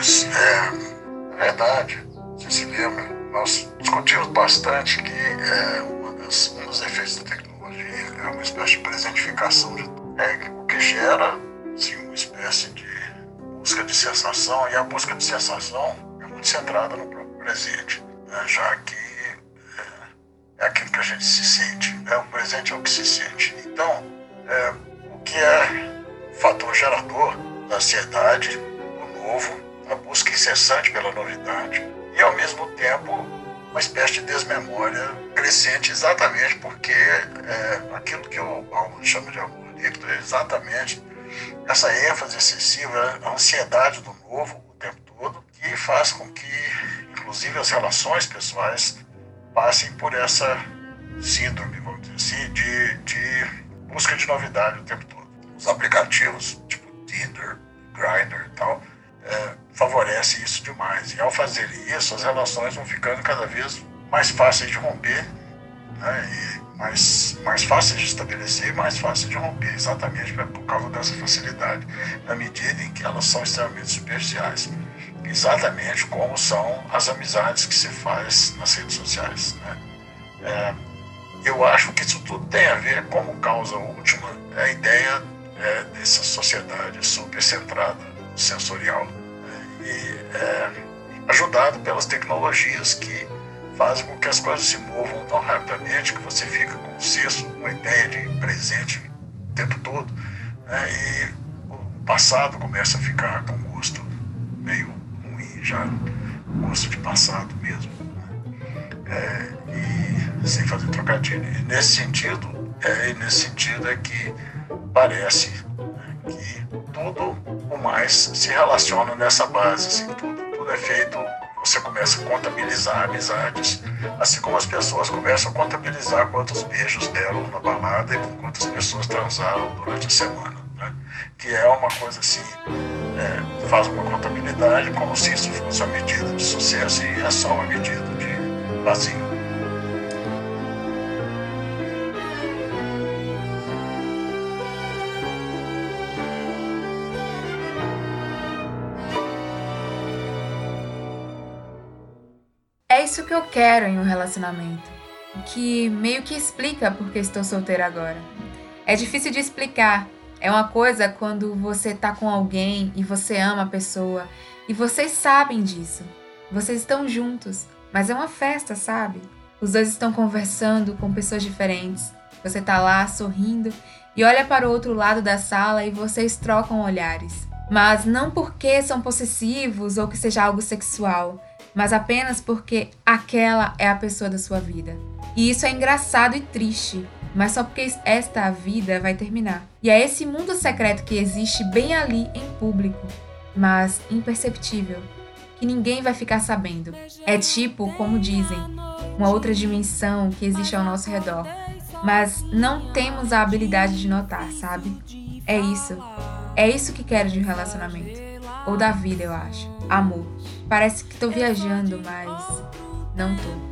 É, é verdade, você se lembra, nós discutimos bastante que é, das, um dos efeitos da tecnologia é uma espécie de presentificação de é, o que gera assim, uma espécie de busca de sensação, e a busca de sensação é muito centrada no próprio presente, né, já que é, é, aquilo que a gente se sente, né, o presente é o que se sente. Então, é, o que é fator gerador da ansiedade, do novo, a busca incessante pela novidade, e ao mesmo tempo uma espécie de desmemória crescente, exatamente porque é, aquilo que o Paulo chama de amor líquido é exatamente essa ênfase excessiva, a ansiedade do novo o tempo todo, que faz com que, inclusive, as relações pessoais passem por essa síndrome, vamos dizer assim, de, de busca de novidade o tempo todo. Os aplicativos, tipo Tinder, Grindr e tal, é, favorece isso demais. E ao fazer isso, as relações vão ficando cada vez mais fáceis de romper, né? e mais, mais fáceis de estabelecer e mais fáceis de romper, exatamente por causa dessa facilidade, na medida em que elas são extremamente superficiais. Exatamente como são as amizades que se faz nas redes sociais. Né? É, eu acho que isso tudo tem a ver, como causa última, a ideia é, dessa sociedade supercentrada sensorial? E é, ajudado pelas tecnologias que fazem com que as coisas se movam tão rapidamente que você fica com um senso, uma ideia de presente o tempo todo né? e o passado começa a ficar com gosto meio ruim já, gosto de passado mesmo. Né? É, e sem fazer trocadilho. E nesse sentido, é, nesse sentido é que parece que tudo mais se relaciona nessa base, assim, tudo, tudo é feito, você começa a contabilizar amizades, assim como as pessoas começam a contabilizar quantos beijos deram na balada e quantas pessoas transaram durante a semana, né? que é uma coisa assim, é, faz uma contabilidade como se isso fosse uma medida de sucesso e é só uma medida de vazio. Que eu quero em um relacionamento. Que meio que explica porque estou solteira agora. É difícil de explicar. É uma coisa quando você tá com alguém e você ama a pessoa e vocês sabem disso. Vocês estão juntos, mas é uma festa, sabe? Os dois estão conversando com pessoas diferentes. Você tá lá sorrindo e olha para o outro lado da sala e vocês trocam olhares. Mas não porque são possessivos ou que seja algo sexual mas apenas porque aquela é a pessoa da sua vida. E isso é engraçado e triste, mas só porque esta vida vai terminar. E é esse mundo secreto que existe bem ali em público, mas imperceptível, que ninguém vai ficar sabendo. É tipo, como dizem, uma outra dimensão que existe ao nosso redor, mas não temos a habilidade de notar, sabe? É isso. É isso que quero de um relacionamento. Ou da vida, eu acho. Amor. Parece que estou viajando, mas não tô.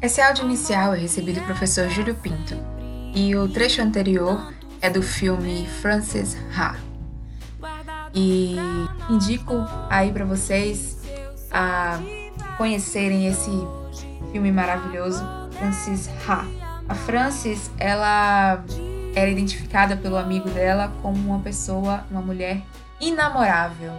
Esse áudio inicial é recebido do professor Júlio Pinto e o trecho anterior é do filme Francis Ha. E indico aí para vocês a conhecerem esse filme maravilhoso, Francis Ha. A Francis, ela era identificada pelo amigo dela como uma pessoa, uma mulher inamorável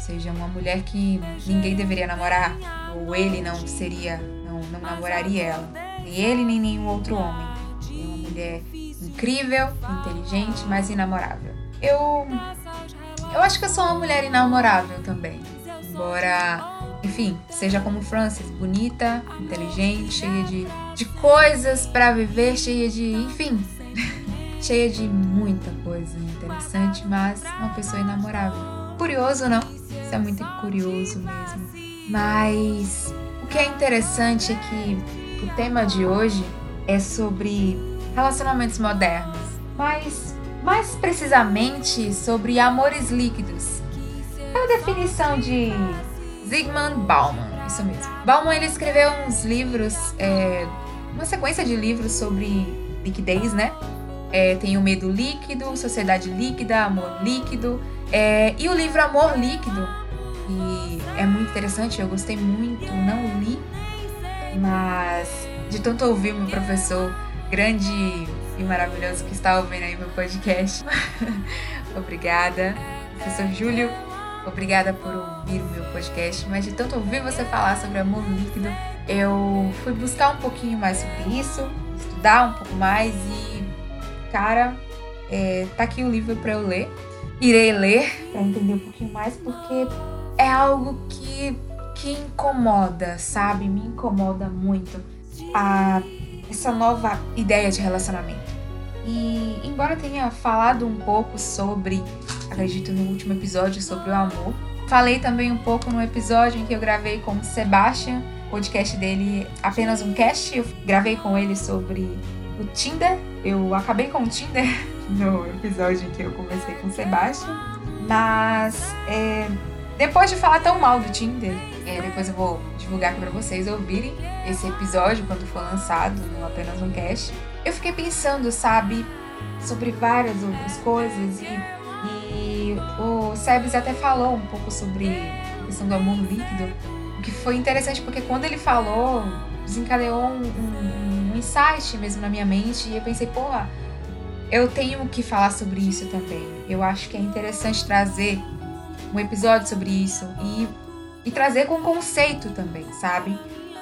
seja, uma mulher que ninguém deveria namorar, ou ele não seria, não, não namoraria ela, nem ele nem nenhum outro homem. É uma mulher incrível, inteligente, mas inamorável. Eu eu acho que eu sou uma mulher inamorável também, embora enfim, seja como Frances, bonita, inteligente, cheia de, de coisas para viver, cheia de, enfim, cheia de muita coisa interessante, mas uma pessoa inamorável. Curioso, não? Isso é muito curioso mesmo. Mas o que é interessante é que o tema de hoje é sobre relacionamentos modernos, mas mais precisamente sobre amores líquidos. É a definição de Zygmunt Bauman, isso mesmo. Bauman ele escreveu uns livros, é, uma sequência de livros sobre liquidez, né? É, tem o Medo Líquido, Sociedade Líquida, Amor Líquido. É, e o livro Amor Líquido, que muito interessante, eu gostei muito, não li, mas de tanto ouvir meu professor grande e maravilhoso que está ouvindo aí meu podcast. obrigada, professor Júlio. Obrigada por ouvir o meu podcast, mas de tanto ouvir você falar sobre amor líquido, eu fui buscar um pouquinho mais sobre isso, estudar um pouco mais e, cara, é, tá aqui o livro para eu ler. Irei ler para entender um pouquinho mais, porque é algo que, que incomoda, sabe? Me incomoda muito a, essa nova ideia de relacionamento. E embora tenha falado um pouco sobre, acredito no último episódio, sobre o amor, falei também um pouco no episódio em que eu gravei com o Sebastian, podcast dele, apenas um cast. Eu gravei com ele sobre o Tinder. Eu acabei com o Tinder no episódio em que eu conversei com o Sebastian. Mas é, depois de falar tão mal do Tinder, é, depois eu vou divulgar para vocês ouvirem esse episódio quando for lançado no apenas um cast. Eu fiquei pensando, sabe, sobre várias outras coisas e, e o Sebes até falou um pouco sobre a questão do amor líquido, o que foi interessante porque quando ele falou, desencadeou um, um, um insight mesmo na minha mente e eu pensei, porra, eu tenho que falar sobre isso também. Eu acho que é interessante trazer um episódio sobre isso e, e trazer com conceito também, sabe?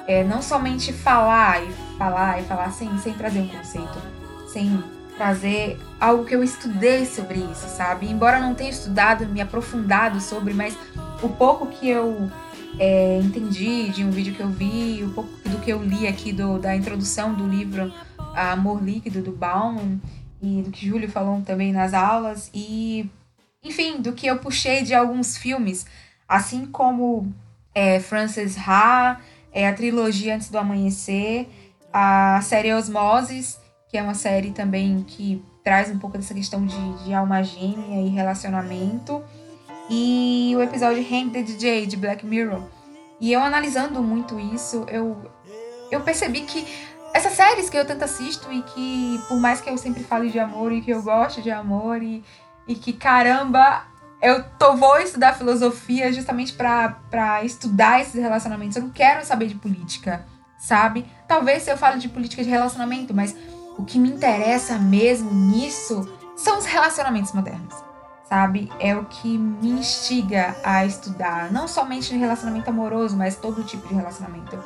É, não somente falar e falar e falar sem, sem trazer um conceito, sem trazer algo que eu estudei sobre isso, sabe? Embora não tenha estudado, me aprofundado sobre, mas o pouco que eu é, entendi de um vídeo que eu vi, o pouco do que eu li aqui do, da introdução do livro Amor Líquido, do Bauman, e do que Júlio falou também nas aulas, e enfim, do que eu puxei de alguns filmes, assim como é, Frances Ha, é a trilogia Antes do Amanhecer, a série Osmoses, que é uma série também que traz um pouco dessa questão de, de alma gêmea e relacionamento, e o episódio Hank the DJ de Black Mirror. E eu analisando muito isso, eu, eu percebi que essas séries que eu tanto assisto e que, por mais que eu sempre fale de amor e que eu gosto de amor e, e que, caramba, eu tô, vou estudar filosofia justamente para estudar esses relacionamentos. Eu não quero saber de política, sabe? Talvez eu fale de política de relacionamento, mas o que me interessa mesmo nisso são os relacionamentos modernos, sabe? É o que me instiga a estudar, não somente no relacionamento amoroso, mas todo tipo de relacionamento.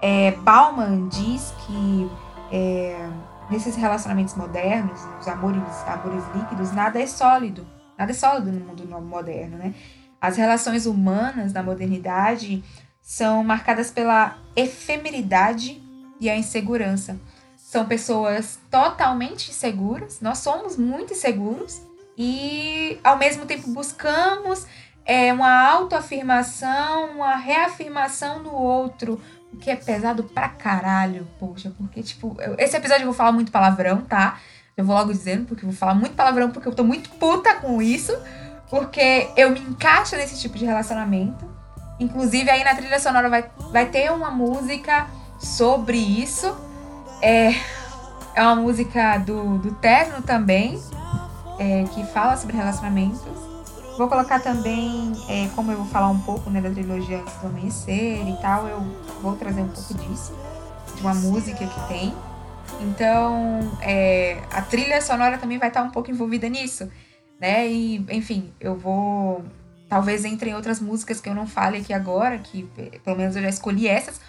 É, Bauman diz que é, nesses relacionamentos modernos, nos amores, amores líquidos, nada é sólido Nada é sólido no mundo moderno, né? As relações humanas na modernidade são marcadas pela efemeridade e a insegurança. São pessoas totalmente inseguras, nós somos muito inseguros e ao mesmo tempo buscamos é, uma autoafirmação, uma reafirmação no outro, o que é pesado pra caralho, poxa, porque, tipo, eu, esse episódio eu vou falar muito palavrão, tá? Eu vou logo dizendo, porque eu vou falar muito palavrão, porque eu tô muito puta com isso. Porque eu me encaixo nesse tipo de relacionamento. Inclusive, aí na trilha sonora vai, vai ter uma música sobre isso. É, é uma música do, do Terno também, é, que fala sobre relacionamentos. Vou colocar também, é, como eu vou falar um pouco né, da trilogia Antes do Amanhecer e tal, eu vou trazer um pouco disso, de uma música que tem. Então, é, a trilha sonora também vai estar um pouco envolvida nisso, né? E, enfim, eu vou. Talvez entre outras músicas que eu não fale aqui agora, que pelo menos eu já escolhi essas,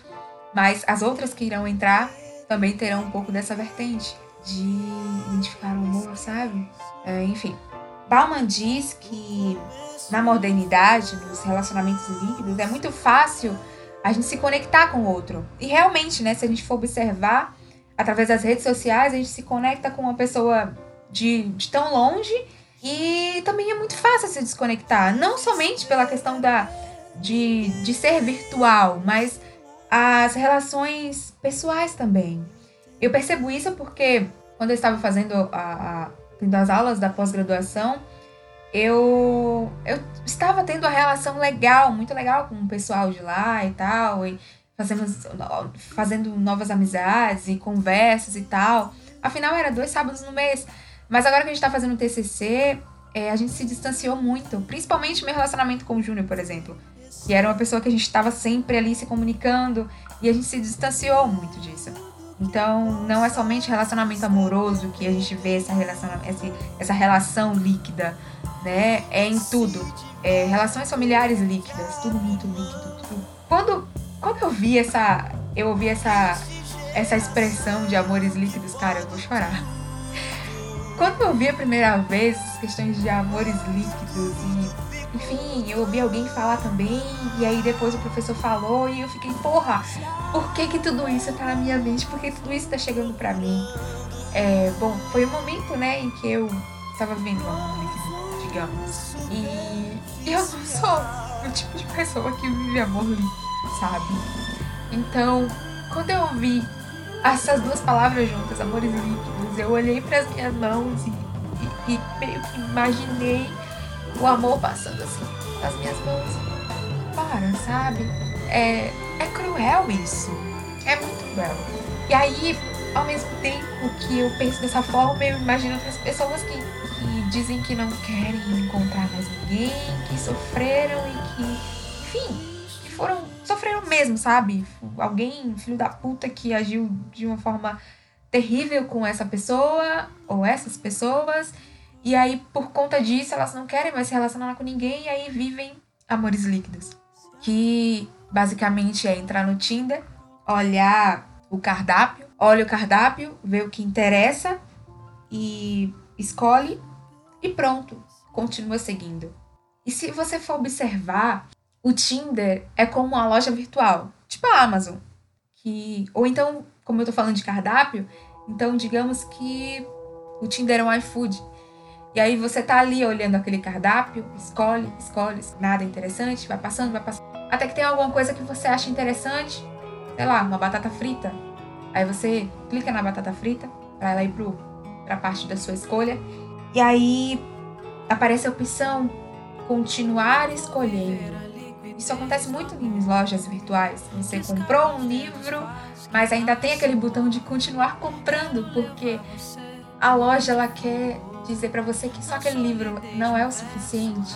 mas as outras que irão entrar também terão um pouco dessa vertente de identificar o amor, sabe? É, enfim. Bauman diz que na modernidade, nos relacionamentos líquidos, é muito fácil a gente se conectar com o outro. E realmente, né, se a gente for observar, através das redes sociais, a gente se conecta com uma pessoa de, de tão longe e também é muito fácil se desconectar. Não somente pela questão da, de, de ser virtual, mas as relações pessoais também. Eu percebo isso porque quando eu estava fazendo a, a as aulas da pós-graduação, eu, eu estava tendo uma relação legal, muito legal com o pessoal de lá e tal. E fazendo novas amizades e conversas e tal. Afinal, era dois sábados no mês. Mas agora que a gente tá fazendo TCC, é, a gente se distanciou muito. Principalmente meu relacionamento com o Júnior, por exemplo. E era uma pessoa que a gente estava sempre ali se comunicando e a gente se distanciou muito disso. Então, não é somente relacionamento amoroso que a gente vê essa relação, essa, relação líquida, né? É em tudo. É, relações familiares líquidas, tudo muito líquido. Tudo. Quando, quando eu vi essa. Eu ouvi essa, essa expressão de amores líquidos, cara, eu vou chorar. Quando eu vi a primeira vez as questões de amores líquidos e enfim, eu ouvi alguém falar também, e aí depois o professor falou, e eu fiquei, porra, por que que tudo isso tá na minha mente? Por que tudo isso tá chegando pra mim? É, bom, foi o um momento, né, em que eu tava vivendo um amor líquido, digamos. E eu não sou o tipo de pessoa que vive amor sabe? Então, quando eu ouvi essas duas palavras juntas, amores líquidos, eu olhei para as minhas mãos e, e, e meio que imaginei o amor passando assim nas minhas mãos. Para, sabe? É, é cruel isso. É muito cruel. E aí, ao mesmo tempo que eu penso dessa forma, eu imagino outras pessoas que, que dizem que não querem encontrar mais ninguém, que sofreram e que, enfim, que foram. sofreram mesmo, sabe? Alguém, filho da puta, que agiu de uma forma terrível com essa pessoa ou essas pessoas e aí, por conta disso, elas não querem mais se relacionar com ninguém e aí vivem amores líquidos. Que basicamente é entrar no Tinder, olhar o cardápio, olha o cardápio, vê o que interessa e escolhe e pronto, continua seguindo. E se você for observar, o Tinder é como uma loja virtual, tipo a Amazon, que ou então, como eu tô falando de cardápio, então digamos que o Tinder é um iFood e aí você tá ali olhando aquele cardápio, escolhe, escolhe, nada interessante, vai passando, vai passando. Até que tem alguma coisa que você acha interessante, sei lá, uma batata frita. Aí você clica na batata frita para ela ir pro, pra parte da sua escolha. E aí aparece a opção continuar escolhendo. Isso acontece muito em lojas virtuais. Você comprou um livro, mas ainda tem aquele botão de continuar comprando, porque a loja ela quer dizer para você que só aquele livro não é o suficiente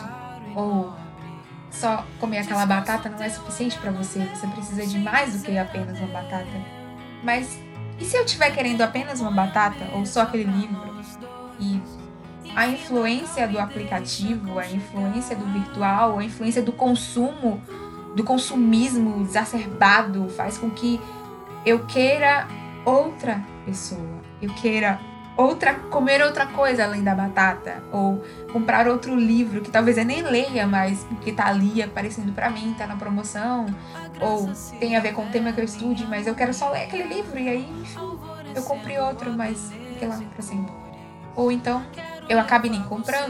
ou só comer aquela batata não é suficiente para você, você precisa de mais do que apenas uma batata. Mas e se eu estiver querendo apenas uma batata ou só aquele livro e a influência do aplicativo, a influência do virtual, a influência do consumo, do consumismo exacerbado faz com que eu queira outra pessoa, eu queira outra comer outra coisa além da batata ou comprar outro livro que talvez eu nem leia, mas que tá ali aparecendo para mim, tá na promoção, ou tem a ver com o tema que eu estude, mas eu quero só ler aquele livro e aí, enfim, eu comprei outro, mas fiquei lá pra sempre. Ou então eu acabe nem comprando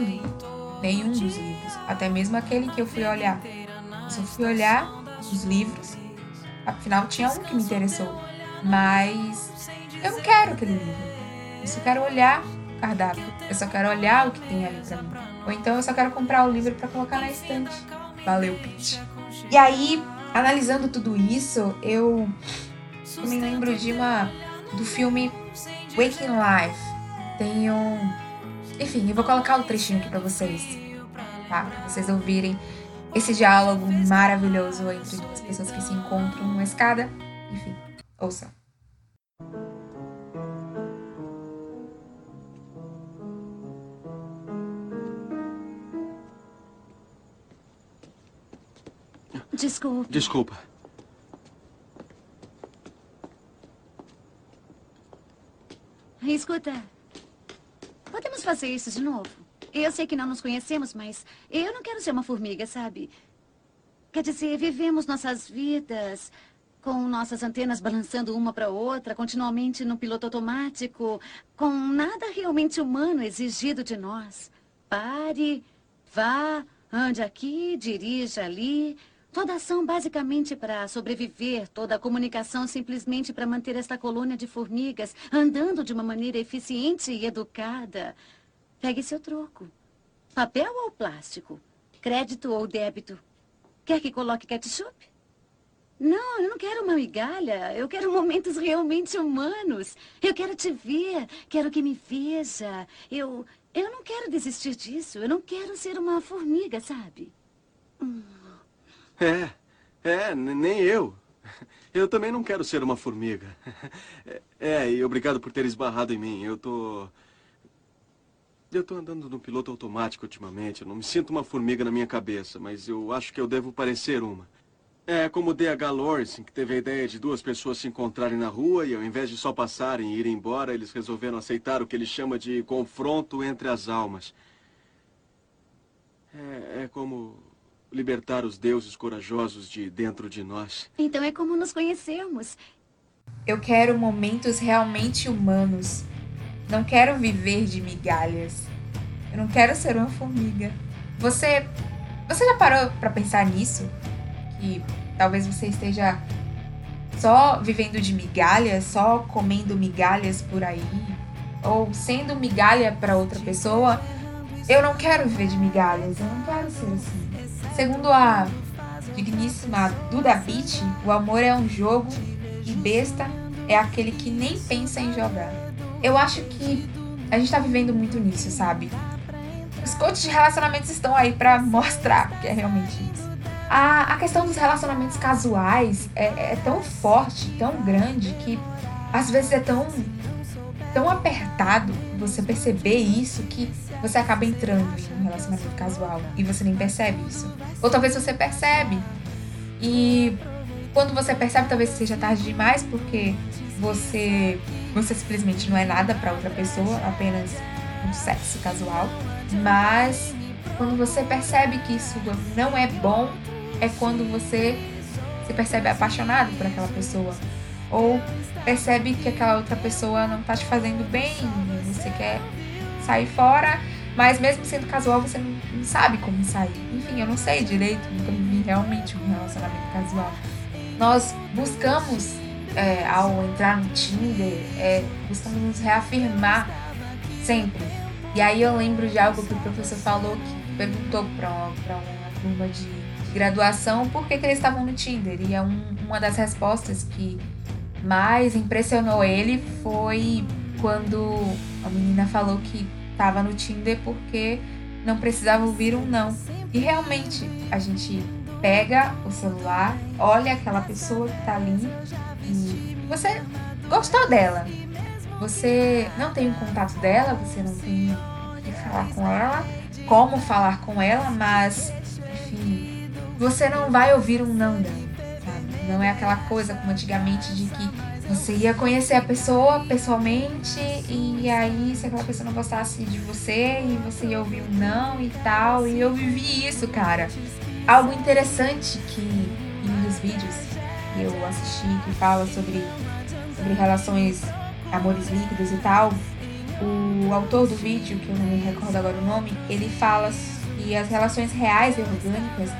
nenhum dos livros, até mesmo aquele que eu fui olhar. Eu só fui olhar os livros, afinal tinha um que me interessou, mas eu não quero aquele livro. Eu só quero olhar o cardápio. Eu só quero olhar o que tem ali pra mim. Ou então eu só quero comprar o livro para colocar na estante. Valeu, Pete. E aí, analisando tudo isso, eu, me lembro de uma do filme Waking Life. Tem um. Enfim, eu vou colocar o um trechinho aqui pra vocês. Tá? Pra vocês ouvirem esse diálogo maravilhoso entre duas pessoas que se encontram numa escada. Enfim, ouça. Desculpe. Desculpa. Escuta. Podemos fazer isso de novo? Eu sei que não nos conhecemos, mas eu não quero ser uma formiga, sabe? Quer dizer, vivemos nossas vidas com nossas antenas balançando uma para outra, continuamente no piloto automático, com nada realmente humano exigido de nós. Pare, vá, ande aqui, dirija ali. Toda ação basicamente para sobreviver, toda a comunicação simplesmente para manter esta colônia de formigas andando de uma maneira eficiente e educada. Pegue seu troco. Papel ou plástico? Crédito ou débito? Quer que coloque ketchup? Não, eu não quero uma migalha. Eu quero momentos realmente humanos. Eu quero te ver. Quero que me veja. Eu, eu não quero desistir disso. Eu não quero ser uma formiga, sabe? Hum. É, é, nem eu. Eu também não quero ser uma formiga. É, e obrigado por ter esbarrado em mim. Eu tô. Eu tô andando no piloto automático ultimamente. Eu não me sinto uma formiga na minha cabeça, mas eu acho que eu devo parecer uma. É como o D.H. Lawrence, que teve a ideia de duas pessoas se encontrarem na rua e ao invés de só passarem e irem embora, eles resolveram aceitar o que ele chama de confronto entre as almas. É, é como libertar os deuses corajosos de dentro de nós. Então é como nos conhecemos. Eu quero momentos realmente humanos. Não quero viver de migalhas. Eu não quero ser uma formiga. Você. Você já parou para pensar nisso? Que talvez você esteja só vivendo de migalhas, só comendo migalhas por aí, ou sendo migalha para outra pessoa. Eu não quero viver de migalhas, eu não quero ser assim. Segundo a digníssima Duda Beat, o amor é um jogo e besta é aquele que nem pensa em jogar. Eu acho que a gente tá vivendo muito nisso, sabe? Os coaches de relacionamentos estão aí para mostrar que é realmente isso. A, a questão dos relacionamentos casuais é, é tão forte, tão grande, que às vezes é tão, tão apertado você perceber isso que você acaba entrando em um relacionamento casual e você nem percebe isso. Ou talvez você percebe e quando você percebe talvez seja tarde demais porque você você simplesmente não é nada para outra pessoa, apenas um sexo casual. Mas quando você percebe que isso não é bom, é quando você se percebe apaixonado por aquela pessoa. Ou percebe que aquela outra pessoa não tá te fazendo bem, você quer sair fora, mas mesmo sendo casual, você não, sabe como sair. Enfim, eu não sei direito, nunca vivi realmente um relacionamento casual. Nós buscamos é, ao entrar no Tinder, é, buscamos nos reafirmar sempre. E aí eu lembro de algo que o professor falou que perguntou para uma, uma turma de, de graduação por que, que, eles estavam no Tinder. E é um, uma das respostas que mais impressionou ele foi quando a menina falou que estava no Tinder porque não precisava ouvir um não. E realmente a gente pega o celular, olha aquela pessoa que tá ali e você gostou dela. Você não tem o contato dela, você não tem o que falar com ela, como falar com ela, mas enfim, você não vai ouvir um não dela? Não é aquela coisa como antigamente de que você ia conhecer a pessoa pessoalmente e aí se aquela pessoa não gostasse de você e você ia ouvir um não e tal. E eu vivi isso, cara. Algo interessante que em um dos vídeos que eu assisti que fala sobre, sobre relações, amores líquidos e tal, o autor do vídeo, que eu não me recordo agora o nome, ele fala que as relações reais e orgânicas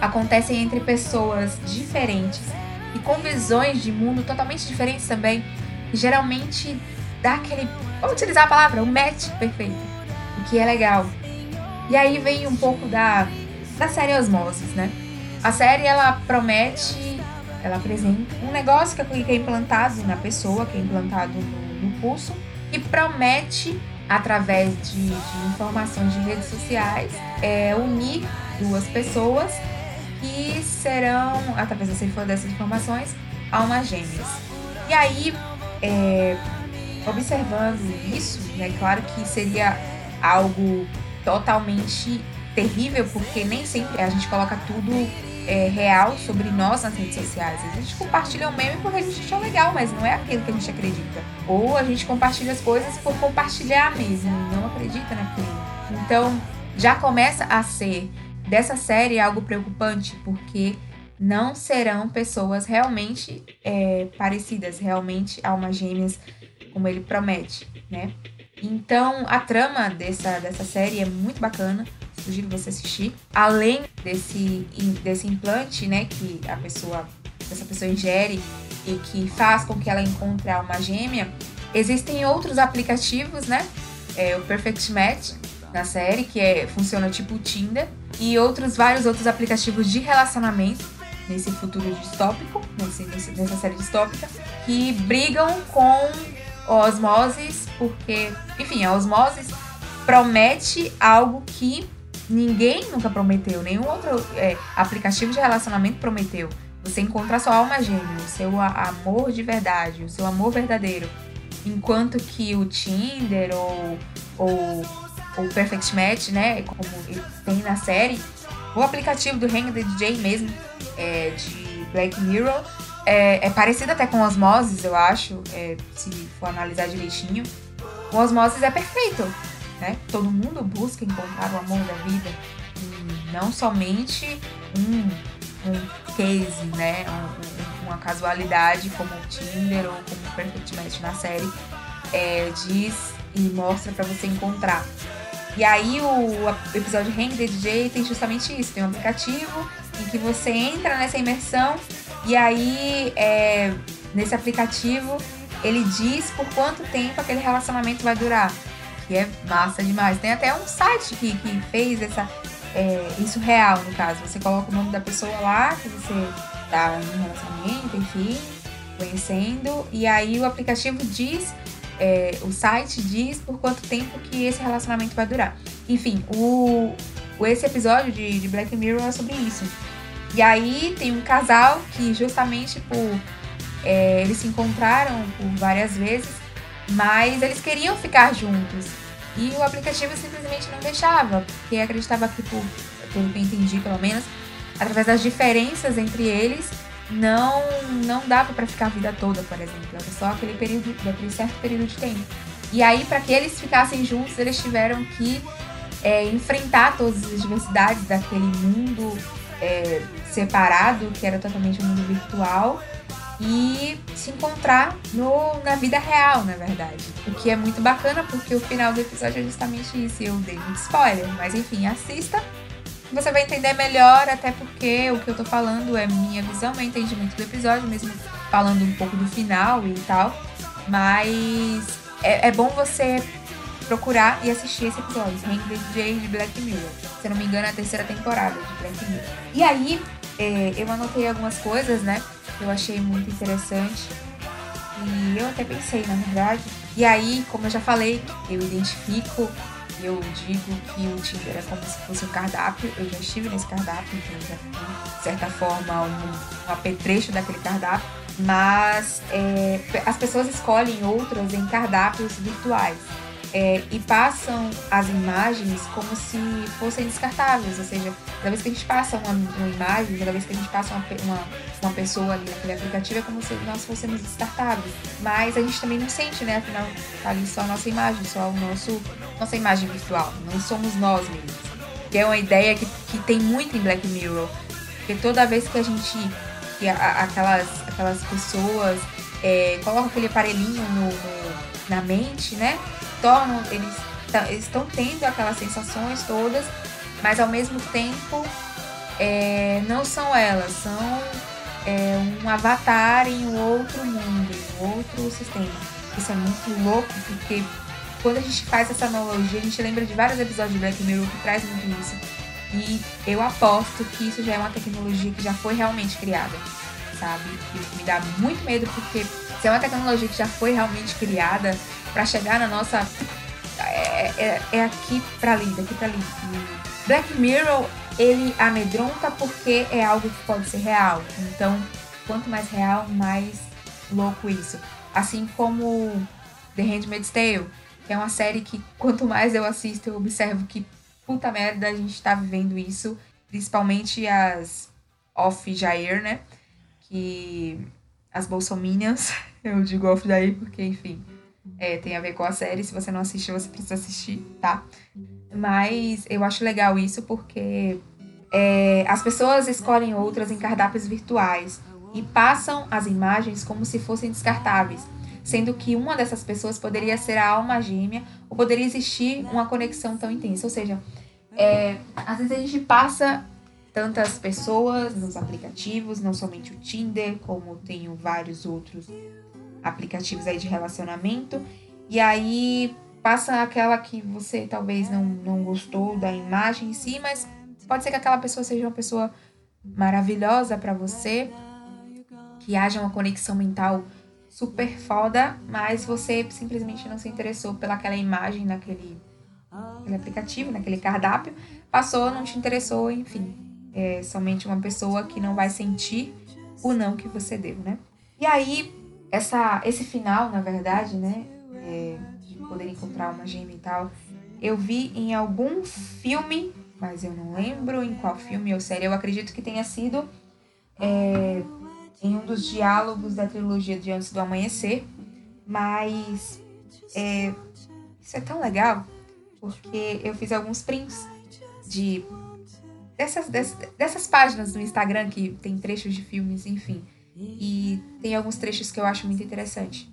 acontecem entre pessoas diferentes e com visões de mundo totalmente diferentes também. E geralmente dá aquele. Vamos utilizar a palavra, um match perfeito. O que é legal. E aí vem um pouco da da série Osmosis, né? A série ela promete, ela apresenta um negócio que é implantado na pessoa, que é implantado no, no pulso, e promete através de, de, informações de redes sociais é, unir duas pessoas que serão, através dessas informações, almas gêmeas. E aí, é, observando isso, né, claro que seria algo totalmente terrível porque nem sempre a gente coloca tudo é, real sobre nós nas redes sociais. A gente compartilha um meme porque a gente acha legal, mas não é aquilo que a gente acredita. Ou a gente compartilha as coisas por compartilhar mesmo, não acredita naquilo. Então, já começa a ser dessa série algo preocupante, porque não serão pessoas realmente é, parecidas, realmente almas gêmeas, como ele promete, né? Então, a trama dessa, dessa série é muito bacana sugiro você assistir. Além desse, desse implante, né, que a pessoa, essa pessoa ingere e que faz com que ela encontre a alma gêmea, existem outros aplicativos, né? É, o Perfect Match na série, que é, funciona tipo Tinder, e outros vários outros aplicativos de relacionamento nesse futuro distópico, nesse, nessa série distópica, que brigam com osmoses, porque, enfim, a osmose promete algo que ninguém nunca prometeu, nenhum outro é, aplicativo de relacionamento prometeu. Você encontrar sua alma gêmea, o seu amor de verdade, o seu amor verdadeiro. Enquanto que o Tinder ou, ou o Perfect Match, né, como tem na série, o aplicativo do Hang the DJ mesmo, é, de Black Mirror, é, é, parecido até com Osmosis, eu acho, é, se for analisar direitinho. O Osmosis é perfeito, né? Todo mundo busca encontrar o amor da vida. E não somente um, um case, né? Um, uma casualidade como o Tinder ou como o Perfect Match na série é, diz e mostra para você encontrar. E aí o episódio Hang DJ tem justamente isso, tem um aplicativo em que você entra nessa imersão e aí é, nesse aplicativo ele diz por quanto tempo aquele relacionamento vai durar. Que é massa demais. Tem até um site que, que fez essa, é, isso real, no caso. Você coloca o nome da pessoa lá, que você tá em relacionamento, enfim, conhecendo, e aí o aplicativo diz é, o site diz por quanto tempo que esse relacionamento vai durar. Enfim, o, o esse episódio de, de Black Mirror é sobre isso. E aí tem um casal que justamente por é, eles se encontraram por várias vezes, mas eles queriam ficar juntos. E o aplicativo simplesmente não deixava, porque acreditava que, por, pelo que eu entendi pelo menos, através das diferenças entre eles, não não dava para ficar a vida toda, por exemplo. Era só aquele período, aquele certo período de tempo. E aí, para que eles ficassem juntos, eles tiveram que é, enfrentar todas as diversidades daquele mundo é, separado, que era totalmente um mundo virtual, e se encontrar no, na vida real, na verdade. O que é muito bacana, porque o final do episódio é justamente isso. Eu dei muito spoiler, mas enfim, assista você vai entender melhor, até porque o que eu tô falando é minha visão, meu entendimento do episódio, mesmo falando um pouco do final e tal. Mas é, é bom você procurar e assistir esse episódio, the DJ de Black Mirror. Se não me engano, é a terceira temporada de Black Mirror. E aí, é, eu anotei algumas coisas, né? Que eu achei muito interessante. E eu até pensei, na verdade. E aí, como eu já falei, eu identifico eu digo que o Tinder é como se fosse um cardápio. Eu já estive nesse cardápio, então já fui, de certa forma, um, um apetrecho daquele cardápio. Mas é, as pessoas escolhem outras em cardápios virtuais é, e passam as imagens como se fossem descartáveis, ou seja, cada vez que a gente passa uma, uma imagem, cada vez que a gente passa uma, uma, uma, pessoa ali naquele aplicativo, é como se nós fôssemos descartáveis. Mas a gente também não sente, né? Afinal, tá ali só a nossa imagem, só o nosso, nossa imagem virtual, não somos nós mesmos. Que é uma ideia que, que tem muito em Black Mirror, porque toda vez que a gente, que a, aquelas, aquelas pessoas é, colocam aquele aparelhinho no, no, na mente, né? tornam, eles estão tendo aquelas sensações todas, mas ao mesmo tempo é, não são elas, são é, um avatar em um outro mundo, em um outro sistema. Isso é muito louco, porque quando a gente faz essa analogia, a gente lembra de vários episódios de Black Mirror que traz muito isso. E eu aposto que isso já é uma tecnologia que já foi realmente criada, sabe? Isso me dá muito medo, porque se é uma tecnologia que já foi realmente criada, para chegar na nossa. É, é, é aqui para ali, daqui para ali. Black Mirror, ele amedronta porque é algo que pode ser real. Então, quanto mais real, mais louco isso. Assim como The Handmaid's Tale, que é uma série que quanto mais eu assisto, eu observo que puta merda a gente tá vivendo isso. Principalmente as off-Jair, né? Que as bolsominions, eu digo off-Jair porque, enfim, é, tem a ver com a série. Se você não assistiu, você precisa assistir, tá? Mas eu acho legal isso porque é, as pessoas escolhem outras em cardápios virtuais e passam as imagens como se fossem descartáveis, sendo que uma dessas pessoas poderia ser a alma gêmea ou poderia existir uma conexão tão intensa. Ou seja, é, às vezes a gente passa tantas pessoas nos aplicativos, não somente o Tinder, como tenho vários outros aplicativos aí de relacionamento. E aí passa aquela que você talvez não, não gostou da imagem em si, mas pode ser que aquela pessoa seja uma pessoa maravilhosa para você, que haja uma conexão mental super foda, mas você simplesmente não se interessou pelaquela imagem naquele naquele aplicativo, naquele cardápio, passou, não te interessou, enfim. É somente uma pessoa que não vai sentir o não que você deu, né? E aí, essa, esse final, na verdade, né? É, de poder encontrar uma gêmea e tal, eu vi em algum filme, mas eu não lembro em qual filme ou série. Eu acredito que tenha sido é, em um dos diálogos da trilogia de Antes do Amanhecer. Mas é, isso é tão legal porque eu fiz alguns prints de dessas, dessas, dessas páginas do Instagram que tem trechos de filmes, enfim. E tem alguns trechos que eu acho muito interessante.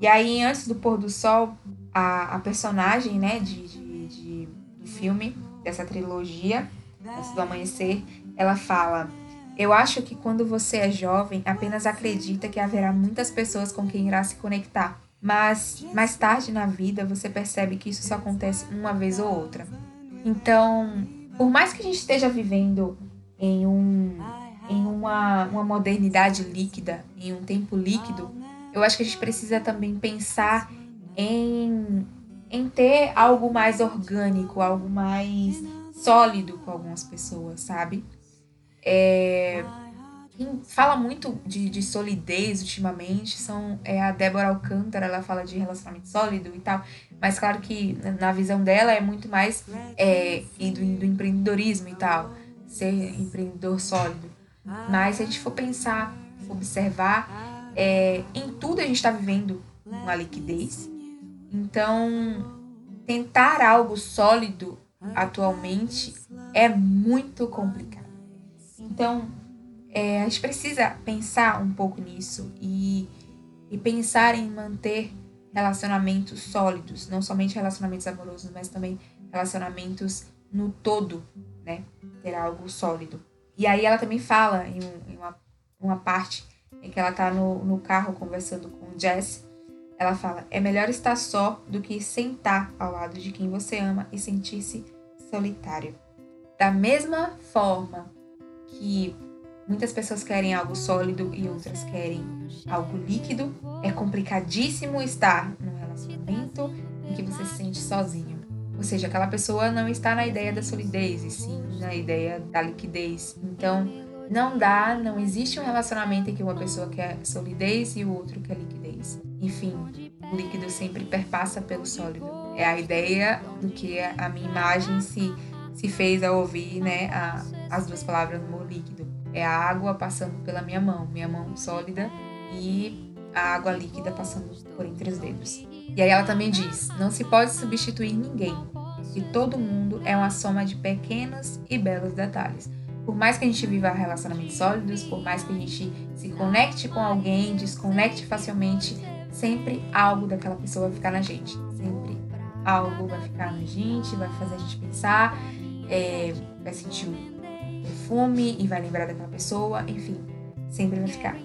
E aí, antes do pôr do sol, a, a personagem, né, de, de, de, do filme, dessa trilogia, antes do amanhecer, ela fala: Eu acho que quando você é jovem, apenas acredita que haverá muitas pessoas com quem irá se conectar. Mas mais tarde na vida você percebe que isso só acontece uma vez ou outra. Então, por mais que a gente esteja vivendo em, um, em uma, uma modernidade líquida, em um tempo líquido, eu acho que a gente precisa também pensar em, em ter algo mais orgânico, algo mais sólido com algumas pessoas, sabe? É, quem fala muito de, de solidez ultimamente são é a Débora Alcântara, ela fala de relacionamento sólido e tal, mas claro que na visão dela é muito mais é, do, do empreendedorismo e tal, ser empreendedor sólido. Mas se a gente for pensar, for observar, é, em tudo a gente está vivendo uma liquidez. Então, tentar algo sólido atualmente é muito complicado. Então, é, a gente precisa pensar um pouco nisso e, e pensar em manter relacionamentos sólidos, não somente relacionamentos amorosos, mas também relacionamentos no todo, né? Ter algo sólido. E aí ela também fala em, um, em uma, uma parte em que ela tá no, no carro conversando com o Jess, ela fala: é melhor estar só do que sentar ao lado de quem você ama e sentir-se solitário. Da mesma forma que muitas pessoas querem algo sólido e outras querem algo líquido, é complicadíssimo estar num relacionamento em que você se sente sozinho. Ou seja, aquela pessoa não está na ideia da solidez, e sim na ideia da liquidez. Então, não dá, não existe um relacionamento em que uma pessoa quer solidez e o outro quer liquidez. Enfim, o líquido sempre perpassa pelo sólido. É a ideia do que a minha imagem se, se fez ao ouvir né, a, as duas palavras no líquido. É a água passando pela minha mão, minha mão sólida, e a água líquida passando por entre os dedos. E aí ela também diz: não se pode substituir ninguém, e todo mundo é uma soma de pequenos e belos detalhes. Por mais que a gente viva relacionamentos sólidos, por mais que a gente se conecte com alguém, desconecte facilmente, sempre algo daquela pessoa vai ficar na gente. Sempre algo vai ficar na gente, vai fazer a gente pensar, é, vai sentir perfume e vai lembrar daquela pessoa, enfim, sempre vai ficar.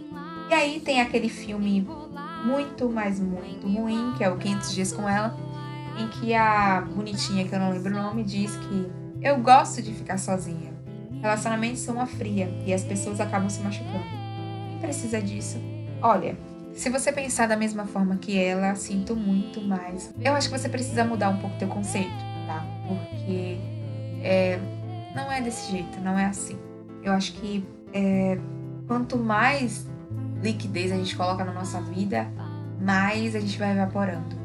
E aí tem aquele filme muito, mas muito ruim, que é o 500 Dias com Ela, em que a bonitinha, que eu não lembro o nome, diz que eu gosto de ficar sozinha. Relacionamentos são uma fria e as pessoas acabam se machucando. Quem precisa disso? Olha, se você pensar da mesma forma que ela, sinto muito mais. Eu acho que você precisa mudar um pouco teu conceito, tá? Porque é, não é desse jeito, não é assim. Eu acho que é, quanto mais liquidez a gente coloca na nossa vida, mais a gente vai evaporando.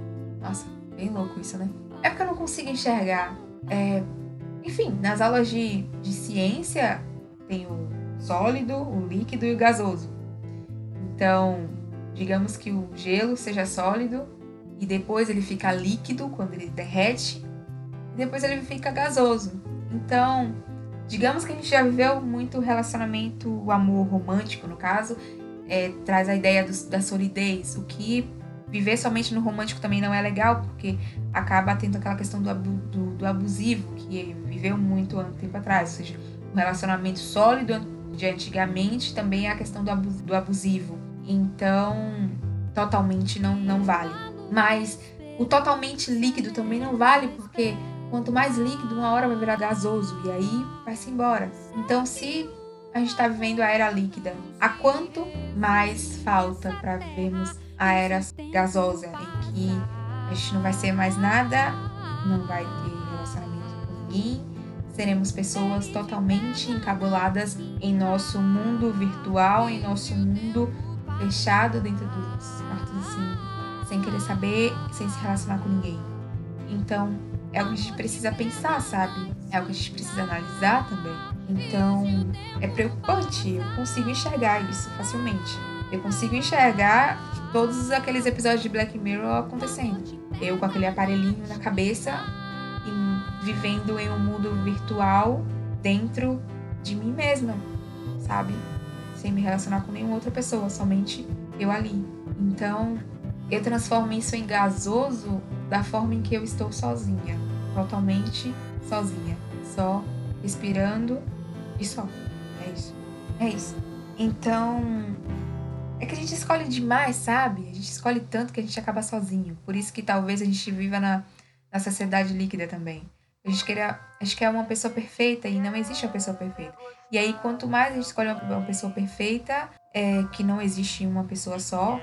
Nossa, bem louco isso, né? É porque eu não consigo enxergar. É, enfim, nas aulas de, de ciência tem o sólido, o líquido e o gasoso. Então, digamos que o gelo seja sólido e depois ele fica líquido quando ele derrete e depois ele fica gasoso. Então, digamos que a gente já viveu muito relacionamento, o amor romântico no caso, é, traz a ideia do, da solidez, o que viver somente no romântico também não é legal, porque acaba tendo aquela questão do, do, do abusivo, que viveu muito um tempo atrás. Ou seja, o relacionamento sólido de antigamente também é a questão do, do abusivo. Então, totalmente não, não vale. Mas o totalmente líquido também não vale, porque quanto mais líquido, uma hora vai virar gasoso e aí vai-se embora. Então, se a gente está vivendo a era líquida, há quanto mais falta para vivermos a era gasosa, em que a gente não vai ser mais nada, não vai ter relacionamento e seremos pessoas totalmente encabuladas em nosso mundo virtual, em nosso mundo fechado dentro dos quartos assim, sem querer saber, sem se relacionar com ninguém. Então, é algo que a gente precisa pensar, sabe? É algo que a gente precisa analisar também. Então, é preocupante. Eu consigo enxergar isso facilmente. Eu consigo enxergar todos aqueles episódios de Black Mirror acontecendo. Eu com aquele aparelhinho na cabeça e vivendo em um mundo virtual dentro de mim mesma, sabe? Sem me relacionar com nenhuma outra pessoa, somente eu ali. Então, eu transformo isso em gasoso da forma em que eu estou sozinha, totalmente sozinha, só respirando e só. É isso. É isso. Então, é que a gente escolhe demais, sabe? A gente escolhe tanto que a gente acaba sozinho. Por isso que talvez a gente viva na, na sociedade líquida também. A gente, queira, a gente quer uma pessoa perfeita e não existe uma pessoa perfeita. E aí, quanto mais a gente escolhe uma, uma pessoa perfeita, é que não existe uma pessoa só,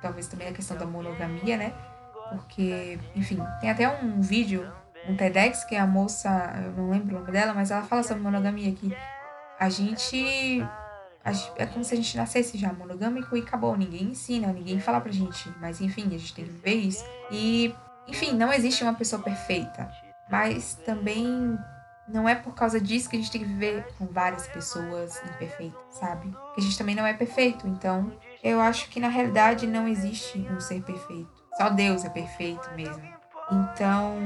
talvez também a questão da monogamia, né? Porque, enfim, tem até um vídeo, um TEDx, que a moça, eu não lembro o nome dela, mas ela fala sobre monogamia aqui. A gente. É como se a gente nascesse já monogâmico e acabou. Ninguém ensina, ninguém fala pra gente. Mas enfim, a gente tem que viver isso. E, enfim, não existe uma pessoa perfeita. Mas também não é por causa disso que a gente tem que viver com várias pessoas imperfeitas, sabe? Porque a gente também não é perfeito. Então, eu acho que na realidade não existe um ser perfeito. Só Deus é perfeito mesmo. Então,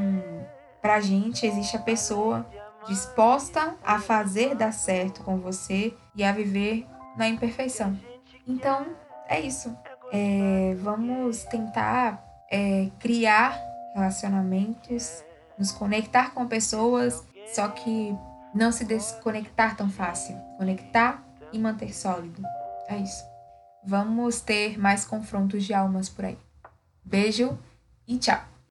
pra gente existe a pessoa disposta a fazer dar certo com você e a viver na imperfeição. Então, é isso. É, vamos tentar é, criar relacionamentos, nos conectar com pessoas, só que não se desconectar tão fácil. Conectar e manter sólido. É isso. Vamos ter mais confrontos de almas por aí. Beijo e tchau.